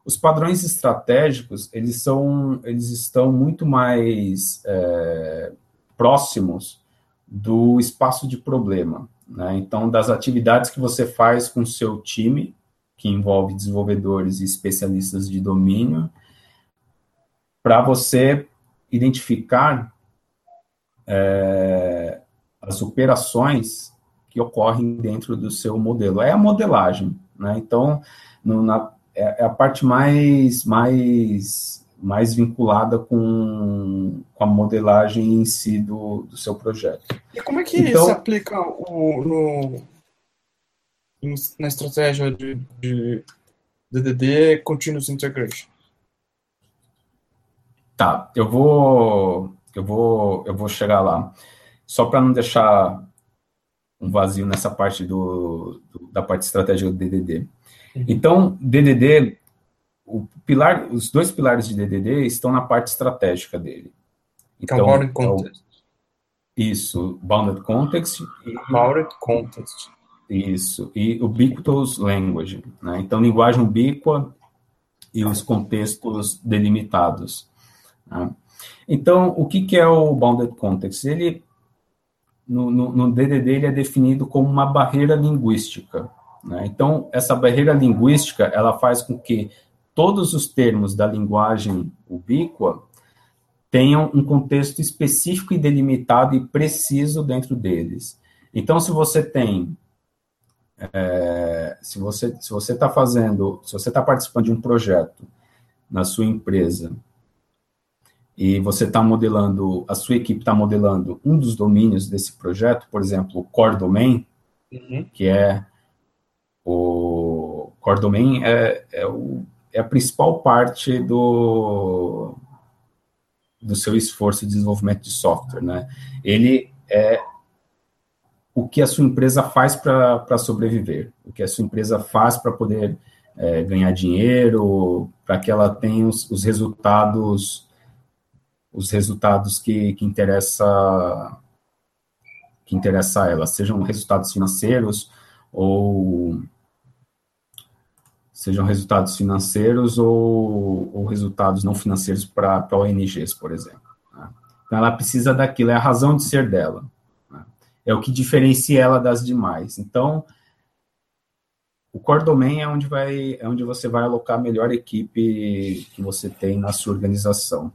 Os padrões estratégicos, eles, são, eles estão muito mais é, próximos do espaço de problema. Né? Então, das atividades que você faz com o seu time, que envolve desenvolvedores e especialistas de domínio, para você identificar é, as operações que ocorrem dentro do seu modelo. É a modelagem, né? Então, no, na, é, é a parte mais, mais mais vinculada com, com a modelagem em si do, do seu projeto. E como é que então, se aplica o, no, na estratégia de, de DDD Continuous Integration? Tá, eu vou eu vou eu vou chegar lá. Só para não deixar um vazio nessa parte do, do, da parte estratégica do DDD. Uhum. Então, DDD o pilar, os dois pilares de DDD estão na parte estratégica dele. Então, então bounded context. Isso, bounded context. E, bounded context. Isso, e ubiquitous language, né? Então, linguagem ubíqua e os contextos delimitados. Né? Então, o que, que é o bounded context? Ele, no, no, no DDD, ele é definido como uma barreira linguística. Né? Então, essa barreira linguística, ela faz com que todos os termos da linguagem ubíqua tenham um contexto específico e delimitado e preciso dentro deles. Então, se você tem, é, se você se você está fazendo, se você está participando de um projeto na sua empresa e você está modelando, a sua equipe está modelando um dos domínios desse projeto, por exemplo, o core domain, uhum. que é o core domain é, é o é a principal parte do, do seu esforço de desenvolvimento de software, né? Ele é o que a sua empresa faz para sobreviver, o que a sua empresa faz para poder é, ganhar dinheiro, para que ela tenha os, os, resultados, os resultados que, que interessa que interessa a ela, sejam resultados financeiros ou sejam resultados financeiros ou, ou resultados não financeiros para ONGs, por exemplo. Né? Então, ela precisa daquilo, é a razão de ser dela. Né? É o que diferencia ela das demais. Então, o core domain é onde, vai, é onde você vai alocar a melhor equipe que você tem na sua organização.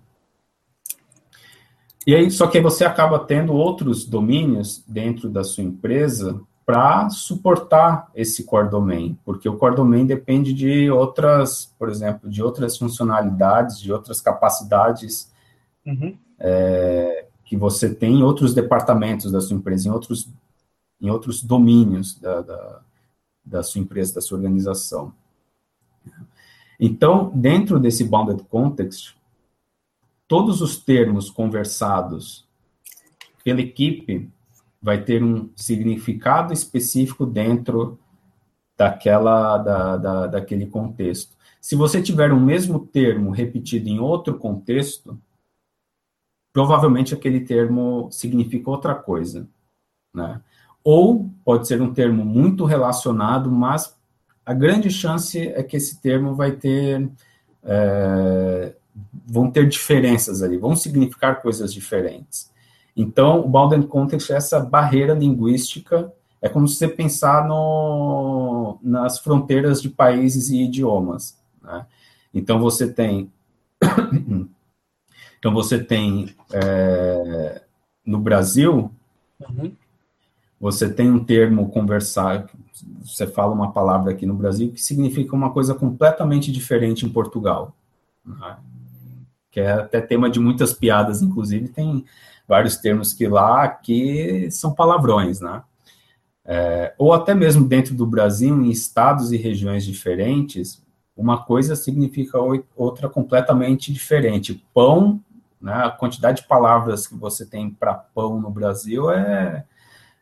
E aí, só que aí você acaba tendo outros domínios dentro da sua empresa para suportar esse core domain, porque o core domain depende de outras, por exemplo, de outras funcionalidades, de outras capacidades uhum. é, que você tem em outros departamentos da sua empresa, em outros, em outros domínios da, da, da sua empresa, da sua organização. Então, dentro desse bounded context, todos os termos conversados pela equipe vai ter um significado específico dentro daquela, da, da, daquele contexto. Se você tiver o mesmo termo repetido em outro contexto, provavelmente aquele termo significa outra coisa, né? Ou pode ser um termo muito relacionado, mas a grande chance é que esse termo vai ter é, vão ter diferenças ali, vão significar coisas diferentes. Então, o bounded context é essa barreira linguística, é como se você pensar no, nas fronteiras de países e idiomas. Né? Então, você tem. então, você tem. É, no Brasil, uhum. você tem um termo conversar, você fala uma palavra aqui no Brasil que significa uma coisa completamente diferente em Portugal. Né? Que é até tema de muitas piadas, inclusive, tem vários termos que lá que são palavrões, né? É, ou até mesmo dentro do Brasil, em estados e regiões diferentes, uma coisa significa outra completamente diferente. Pão, né, a quantidade de palavras que você tem para pão no Brasil é,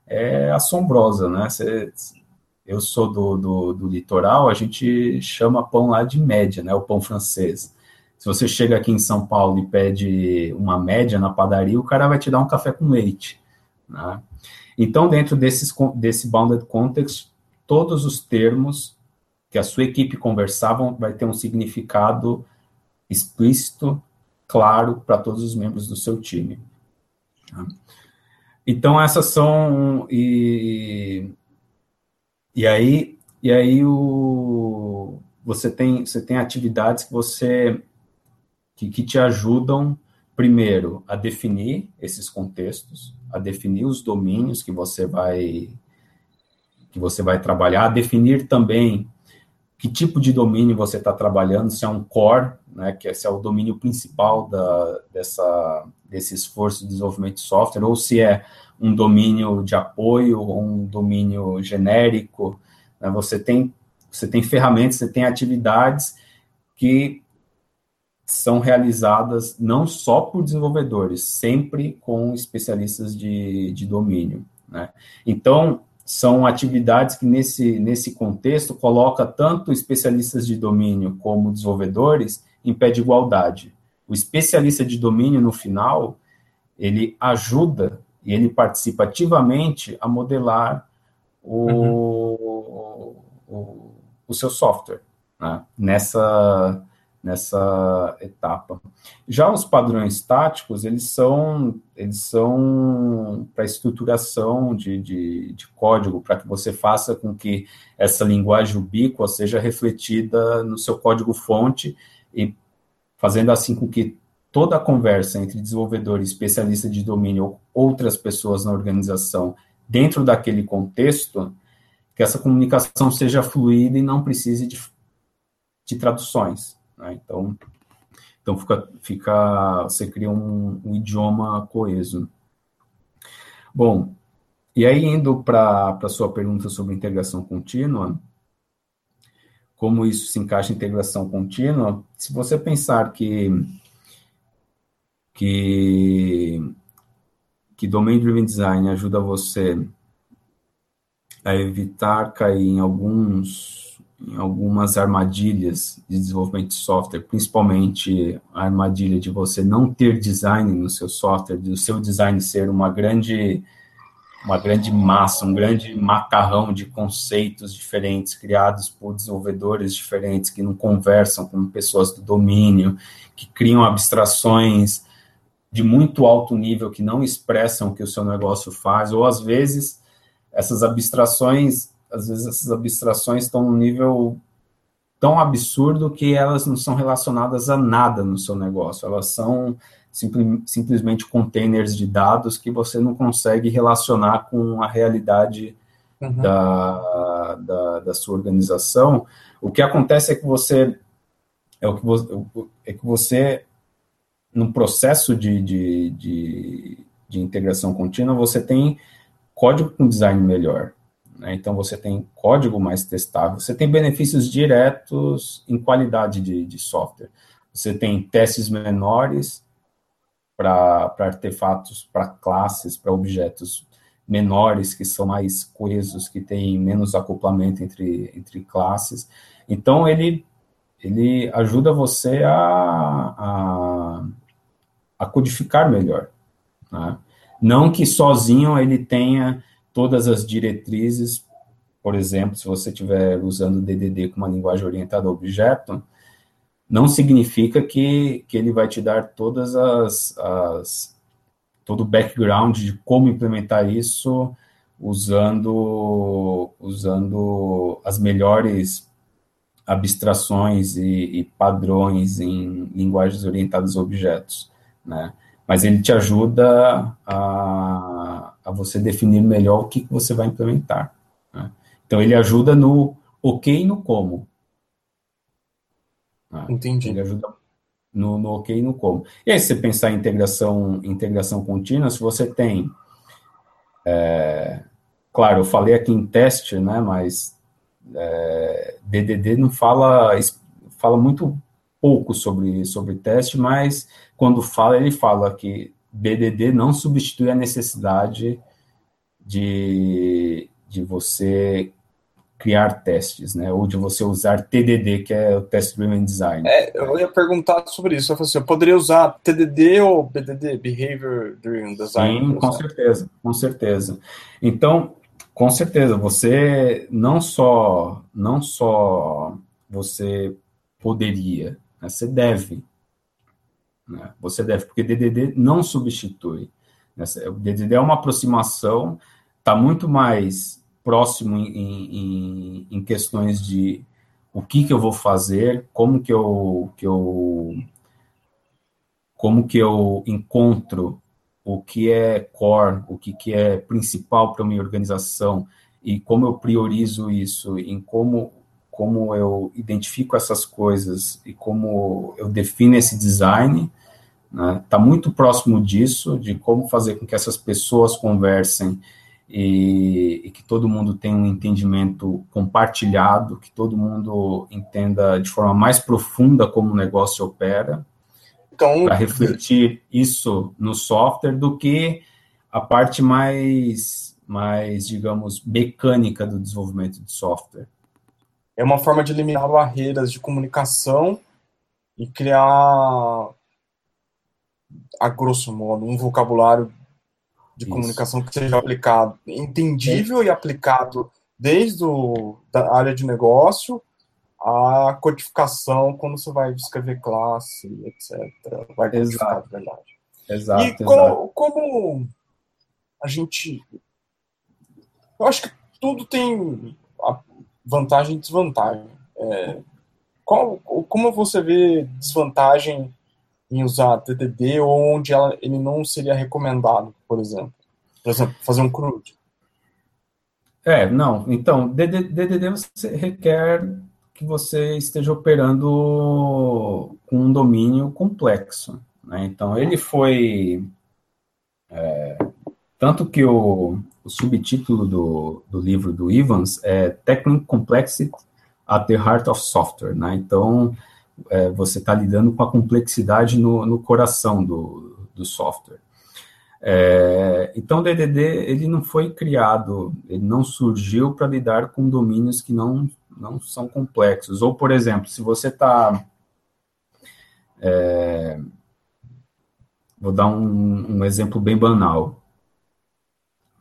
é assombrosa, né? Eu sou do, do, do, litoral, a gente chama pão lá de média, né? O pão francês. Se você chega aqui em São Paulo e pede uma média na padaria, o cara vai te dar um café com leite, né? Então, dentro desses, desse bounded context, todos os termos que a sua equipe conversavam vai ter um significado explícito, claro, para todos os membros do seu time. Tá? Então, essas são. E, e aí, e aí o, você, tem, você tem atividades que você. Que, que te ajudam, primeiro, a definir esses contextos, a definir os domínios que você vai que você vai trabalhar, a definir também que tipo de domínio você está trabalhando, se é um core, né, que esse é o domínio principal da, dessa, desse esforço de desenvolvimento de software, ou se é um domínio de apoio, ou um domínio genérico. Né, você, tem, você tem ferramentas, você tem atividades que são realizadas não só por desenvolvedores, sempre com especialistas de, de domínio. Né? Então, são atividades que nesse, nesse contexto coloca tanto especialistas de domínio como desenvolvedores em pé de igualdade. O especialista de domínio, no final, ele ajuda e ele participa ativamente a modelar o, uhum. o, o, seu software né? nessa, nessa etapa. Já os padrões táticos, eles são, eles são para estruturação de, de, de código, para que você faça com que essa linguagem ubíqua seja refletida no seu código-fonte e fazendo assim com que toda a conversa entre desenvolvedor e especialista de domínio ou outras pessoas na organização, dentro daquele contexto, que essa comunicação seja fluida e não precise de, de traduções. Né? Então, então fica, fica, você cria um, um idioma coeso. Bom, e aí indo para a sua pergunta sobre integração contínua, como isso se encaixa em integração contínua, se você pensar que que que Domain Driven Design ajuda você a evitar cair em alguns em algumas armadilhas de desenvolvimento de software, principalmente a armadilha de você não ter design no seu software, do seu design ser uma grande uma grande massa, um grande macarrão de conceitos diferentes criados por desenvolvedores diferentes que não conversam com pessoas do domínio, que criam abstrações de muito alto nível que não expressam o que o seu negócio faz, ou às vezes essas abstrações às vezes essas abstrações estão num nível tão absurdo que elas não são relacionadas a nada no seu negócio, elas são simpli simplesmente containers de dados que você não consegue relacionar com a realidade uhum. da, da, da, sua organização. O que acontece é que você é o que você, é que você no processo de, de, de, de integração contínua, você tem código com design melhor. Né? Então, você tem código mais testável, você tem benefícios diretos em qualidade de, de software. Você tem testes menores para artefatos, para classes, para objetos menores, que são mais coesos, que têm menos acoplamento entre, entre classes. Então, ele, ele ajuda você a, a, a codificar melhor. Né? Não que sozinho ele tenha todas as diretrizes, por exemplo, se você estiver usando DDD com uma linguagem orientada a objeto, não significa que, que ele vai te dar todas as, as todo o background de como implementar isso usando usando as melhores abstrações e, e padrões em linguagens orientadas a objetos, né? Mas ele te ajuda a, a você definir melhor o que, que você vai implementar. Né? Então, ele ajuda no o que e no como. Né? Entendi. Ele ajuda no, no ok e no como. E aí, se você pensar em integração, integração contínua, se você tem. É, claro, eu falei aqui em teste, né, mas é, DDD não fala, fala muito pouco sobre, sobre teste, mas quando fala, ele fala que DDD não substitui a necessidade de, de você criar testes, né? Ou de você usar TDD, que é o Test Driven Design. É, eu ia perguntar sobre isso. Eu, falei assim, eu poderia usar TDD ou BDD, Behavior Driven Design? Sim, com certeza, com certeza. Então, com certeza, você não só, não só você poderia, né? você deve. Né? Você deve, porque DDD não substitui. Né? O DDD é uma aproximação, está muito mais próximo em, em, em, questões de o que, que eu vou fazer, como que eu, que eu como que eu encontro o que é core, o que, que é principal para minha organização e como eu priorizo isso, em como, como eu identifico essas coisas e como eu defino esse design, está né? Tá muito próximo disso, de como fazer com que essas pessoas conversem e, e, que todo mundo tenha um entendimento compartilhado, que todo mundo entenda de forma mais profunda como o negócio opera, então, para refletir isso no software, do que a parte mais, mais, digamos, mecânica do desenvolvimento de software. É uma forma de eliminar barreiras de comunicação e criar, a grosso modo, um vocabulário de Isso. comunicação que seja aplicado, entendível e aplicado desde o, da área de negócio a codificação quando você vai escrever classe, etc. Vai codificar exato. de verdade. Exato, e como, como a gente. Eu acho que tudo tem vantagem e desvantagem. É, qual, como você vê desvantagem em usar TDD ou onde ela, ele não seria recomendado, por exemplo? Por exemplo, fazer um CRUD. É, não. Então, DDD você requer que você esteja operando com um domínio complexo. Né? Então, ele foi. É, tanto que o, o subtítulo do, do livro do Evans é Technical Complexity at the Heart of Software. Né? Então, é, você está lidando com a complexidade no, no coração do, do software. É, então, o DDD ele não foi criado, ele não surgiu para lidar com domínios que não, não são complexos. Ou, por exemplo, se você está. É, vou dar um, um, exemplo bem banal,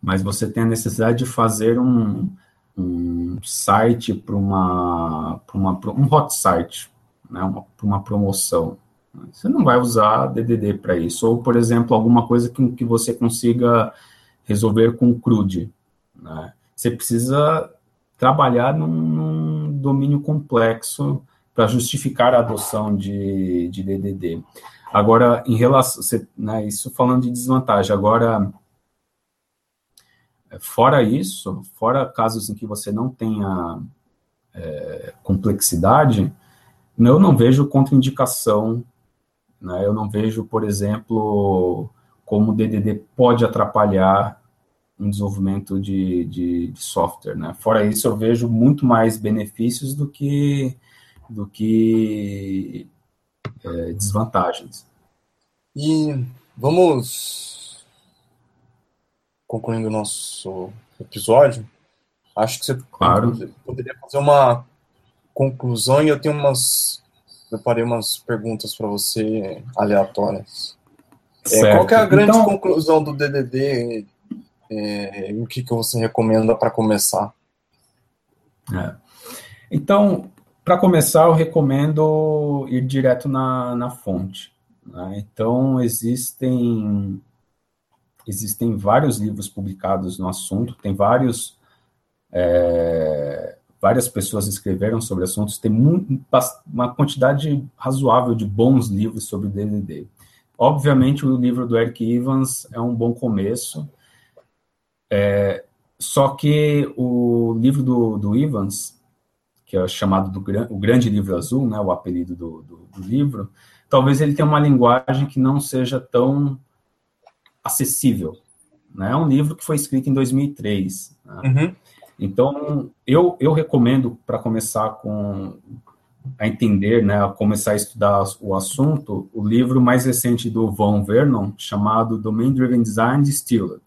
mas você tem a necessidade de fazer um, um site para uma, uma, um hot site, né, uma, uma promoção. Você não vai usar DDD para isso. Ou, por exemplo, alguma coisa que, que você consiga resolver com CRUD. Né? Você precisa trabalhar num, num domínio complexo para justificar a adoção de, de DDD. Agora, em relação, você, né, isso falando de desvantagem, agora, fora isso, fora casos em que você não tenha é, complexidade, eu não vejo contraindicação, né? eu não vejo, por exemplo, como o DDD pode atrapalhar um desenvolvimento de, de, de, software, né? Fora isso, eu vejo muito mais benefícios do que, do que é, desvantagens. E vamos concluindo o nosso episódio. Acho que você claro. poderia fazer uma conclusão e eu tenho umas preparei umas perguntas para você aleatórias. É, qual é a grande então, conclusão do DDD é, e o que, que você recomenda para começar? É. Então, para começar, eu recomendo ir direto na, na fonte. Né? Então, existem existem vários livros publicados no assunto, tem vários é, várias pessoas escreveram sobre assuntos, tem uma quantidade razoável de bons livros sobre DDD. Obviamente, o livro do Eric Evans é um bom começo, é, só que o livro do, do Evans, que é chamado do o Grande Livro Azul, né, o apelido do, do, do livro, talvez ele tenha uma linguagem que não seja tão acessível. Né? É um livro que foi escrito em 2003. Né? Uhum. Então, eu, eu recomendo, para começar com a entender, né, a começar a estudar o assunto, o livro mais recente do Von Vernon, chamado Domain Driven Design Distilled.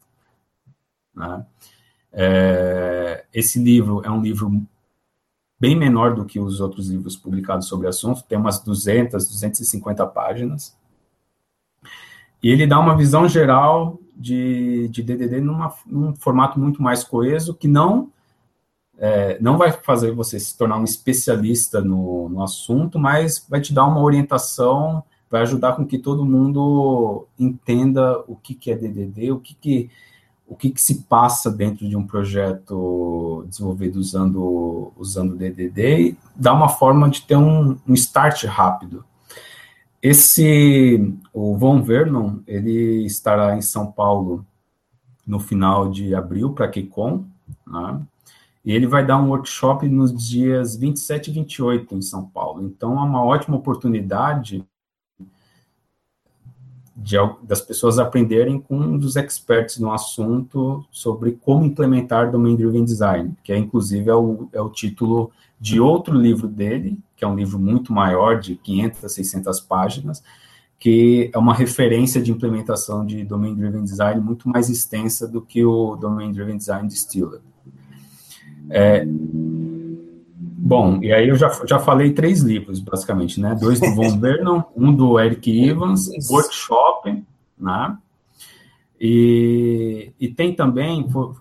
Né? É, esse livro é um livro bem menor do que os outros livros publicados sobre o assunto, tem umas 200, 250 páginas, e ele dá uma visão geral de, de DDD numa, num formato muito mais coeso, que não é, não vai fazer você se tornar um especialista no, no assunto, mas vai te dar uma orientação, vai ajudar com que todo mundo entenda o que, que é DDD, o que, que o que, que, se passa dentro de um projeto desenvolvido usando usando DDD e dá uma forma de ter um, um start rápido. Esse o Von Vernon ele estará em São Paulo no final de abril para a KeyCon, né? E ele vai dar um workshop nos dias 27 e 28 em São Paulo. Então, é uma ótima oportunidade de, das pessoas aprenderem com um dos experts no assunto sobre como implementar Domain Driven Design, que é, inclusive, é o, é o título de outro livro dele, que é um livro muito maior, de 500 a 600 páginas, que é uma referência de implementação de Domain Driven Design muito mais extensa do que o Domain Driven Design Distilled. É, bom, e aí eu já, já falei três livros, basicamente, né? Dois do Von Vernon, um do Eric Evans, Workshop, né? E, e tem também, foi,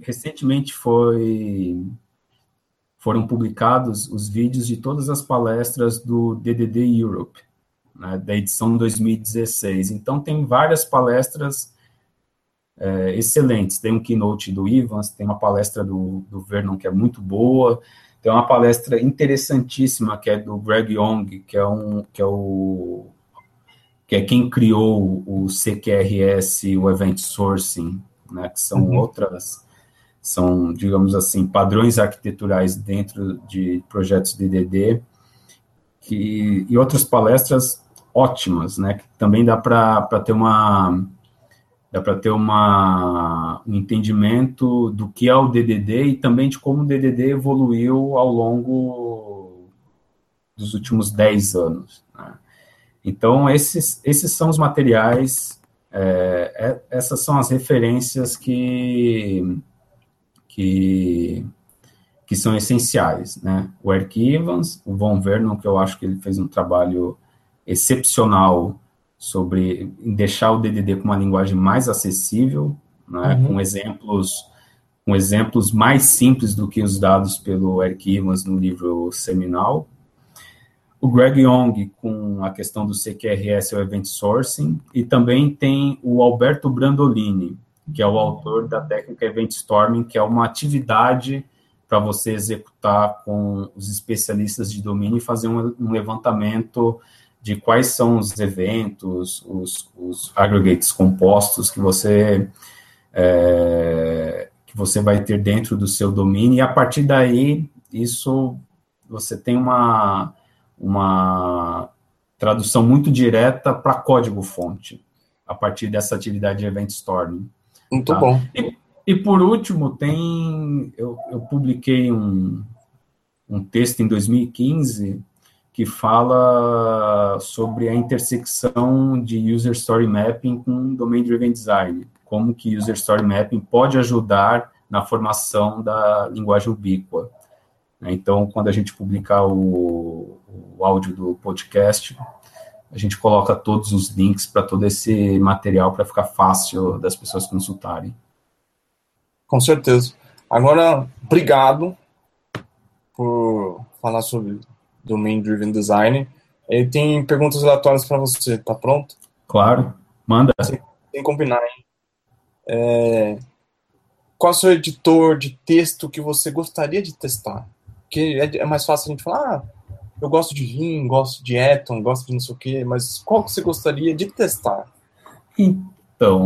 recentemente foi, foram publicados os vídeos de todas as palestras do DDD Europe, né, da edição 2016. Então, tem várias palestras é, excelentes. Tem um keynote do Ivans, tem uma palestra do, do Vernon que é muito boa, tem uma palestra interessantíssima que é do Greg Young, que é um que é o que é quem criou o CQRS, o Event Sourcing, né, que são uhum. outras são, digamos assim, padrões arquiteturais dentro de projetos de DDD, que, e outras palestras ótimas, né, que também dá para ter uma dá para ter uma, um entendimento do que é o DDD e também de como o DDD evoluiu ao longo dos últimos 10 anos. Né? Então, esses, esses são os materiais, é, é, essas são as referências que, que, que são essenciais. Né? O Eric Evans, o Von Vernon, que eu acho que ele fez um trabalho excepcional sobre deixar o DDD com uma linguagem mais acessível, né, uhum. com exemplos com exemplos mais simples do que os dados pelo Eric Evans no livro seminal. O Greg Young com a questão do CQRS, o Event Sourcing, e também tem o Alberto Brandolini, que é o autor da técnica Event Storming, que é uma atividade para você executar com os especialistas de domínio e fazer um, um levantamento de quais são os eventos, os, os aggregates compostos que você é, que você vai ter dentro do seu domínio, e a partir daí, isso você tem uma, uma tradução muito direta para código-fonte, a partir dessa atividade de Event Storming. Muito tá? bom. E, e, por último, tem eu, eu publiquei um, um texto em 2015 que fala sobre a intersecção de User Story Mapping com Domain Driven Design, como que User Story Mapping pode ajudar na formação da linguagem ubíqua. Então, quando a gente publicar o, o áudio do podcast, a gente coloca todos os links para todo esse material para ficar fácil das pessoas consultarem. Com certeza. Agora, obrigado por falar sobre Domain Driven Design. Ele tem perguntas aleatórias para você, tá pronto? Claro, manda. Sem, sem combinar, hein? É, qual é o seu editor de texto que você gostaria de testar? Que é, é mais fácil a gente falar, ah, eu gosto de Vim, gosto de Eton, gosto de não sei o quê, mas qual que você gostaria de testar? Então,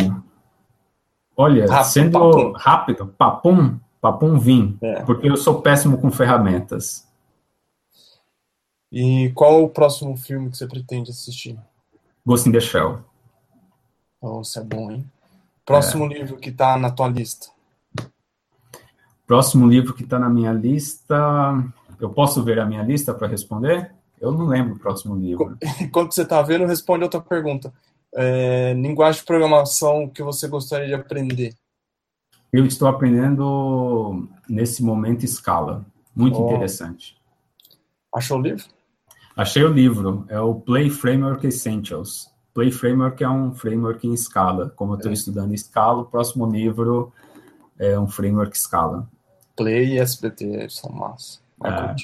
olha, rápido, sendo papum. rápido, papum, papum Vim, é. porque eu sou péssimo com ferramentas. E qual o próximo filme que você pretende assistir? Ghost in the Shell. Nossa, é bom, hein? Próximo é. livro que está na tua lista. Próximo livro que está na minha lista. Eu posso ver a minha lista para responder? Eu não lembro o próximo livro. Enquanto você está vendo, responde outra pergunta. É, linguagem de programação que você gostaria de aprender? Eu estou aprendendo nesse momento Scala. Muito oh. interessante. Achou o livro? Achei o livro. É o Play Framework Essentials. Play Framework é um framework em Scala. Como eu estou é. estudando Scala, o próximo livro é um framework Scala. Play e SBT são massa. É.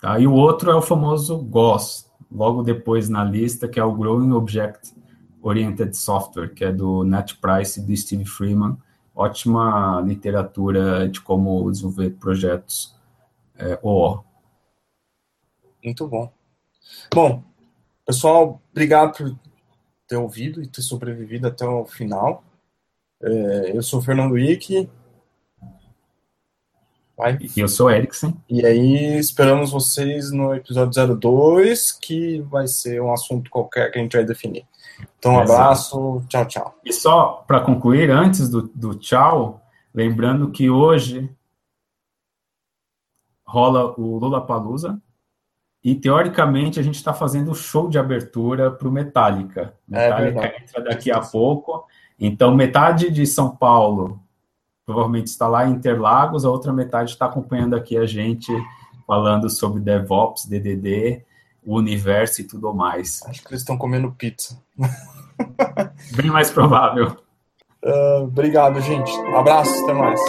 Tá, e o outro é o famoso GOS, logo depois na lista, que é o Growing Object Oriented Software, que é do Net Price e do Steve Freeman. Ótima literatura de como desenvolver projetos é, OO. Muito bom. Bom, pessoal, obrigado por ter ouvido e ter sobrevivido até o final. É, eu sou o Fernando Wick. Vai. E eu sou o Erickson. E aí, esperamos vocês no episódio 02, que vai ser um assunto qualquer que a gente vai definir. Então, um abraço, tchau, tchau. E só para concluir, antes do, do tchau, lembrando que hoje rola o Lula Palusa e teoricamente a gente está fazendo o show de abertura para o Metallica. Metallica é entra daqui a pouco. Então, metade de São Paulo provavelmente está lá em Interlagos, a outra metade está acompanhando aqui a gente falando sobre DevOps, DDD, o universo e tudo mais. Acho que eles estão comendo pizza. Bem mais provável. Uh, obrigado, gente. Abraço, até mais.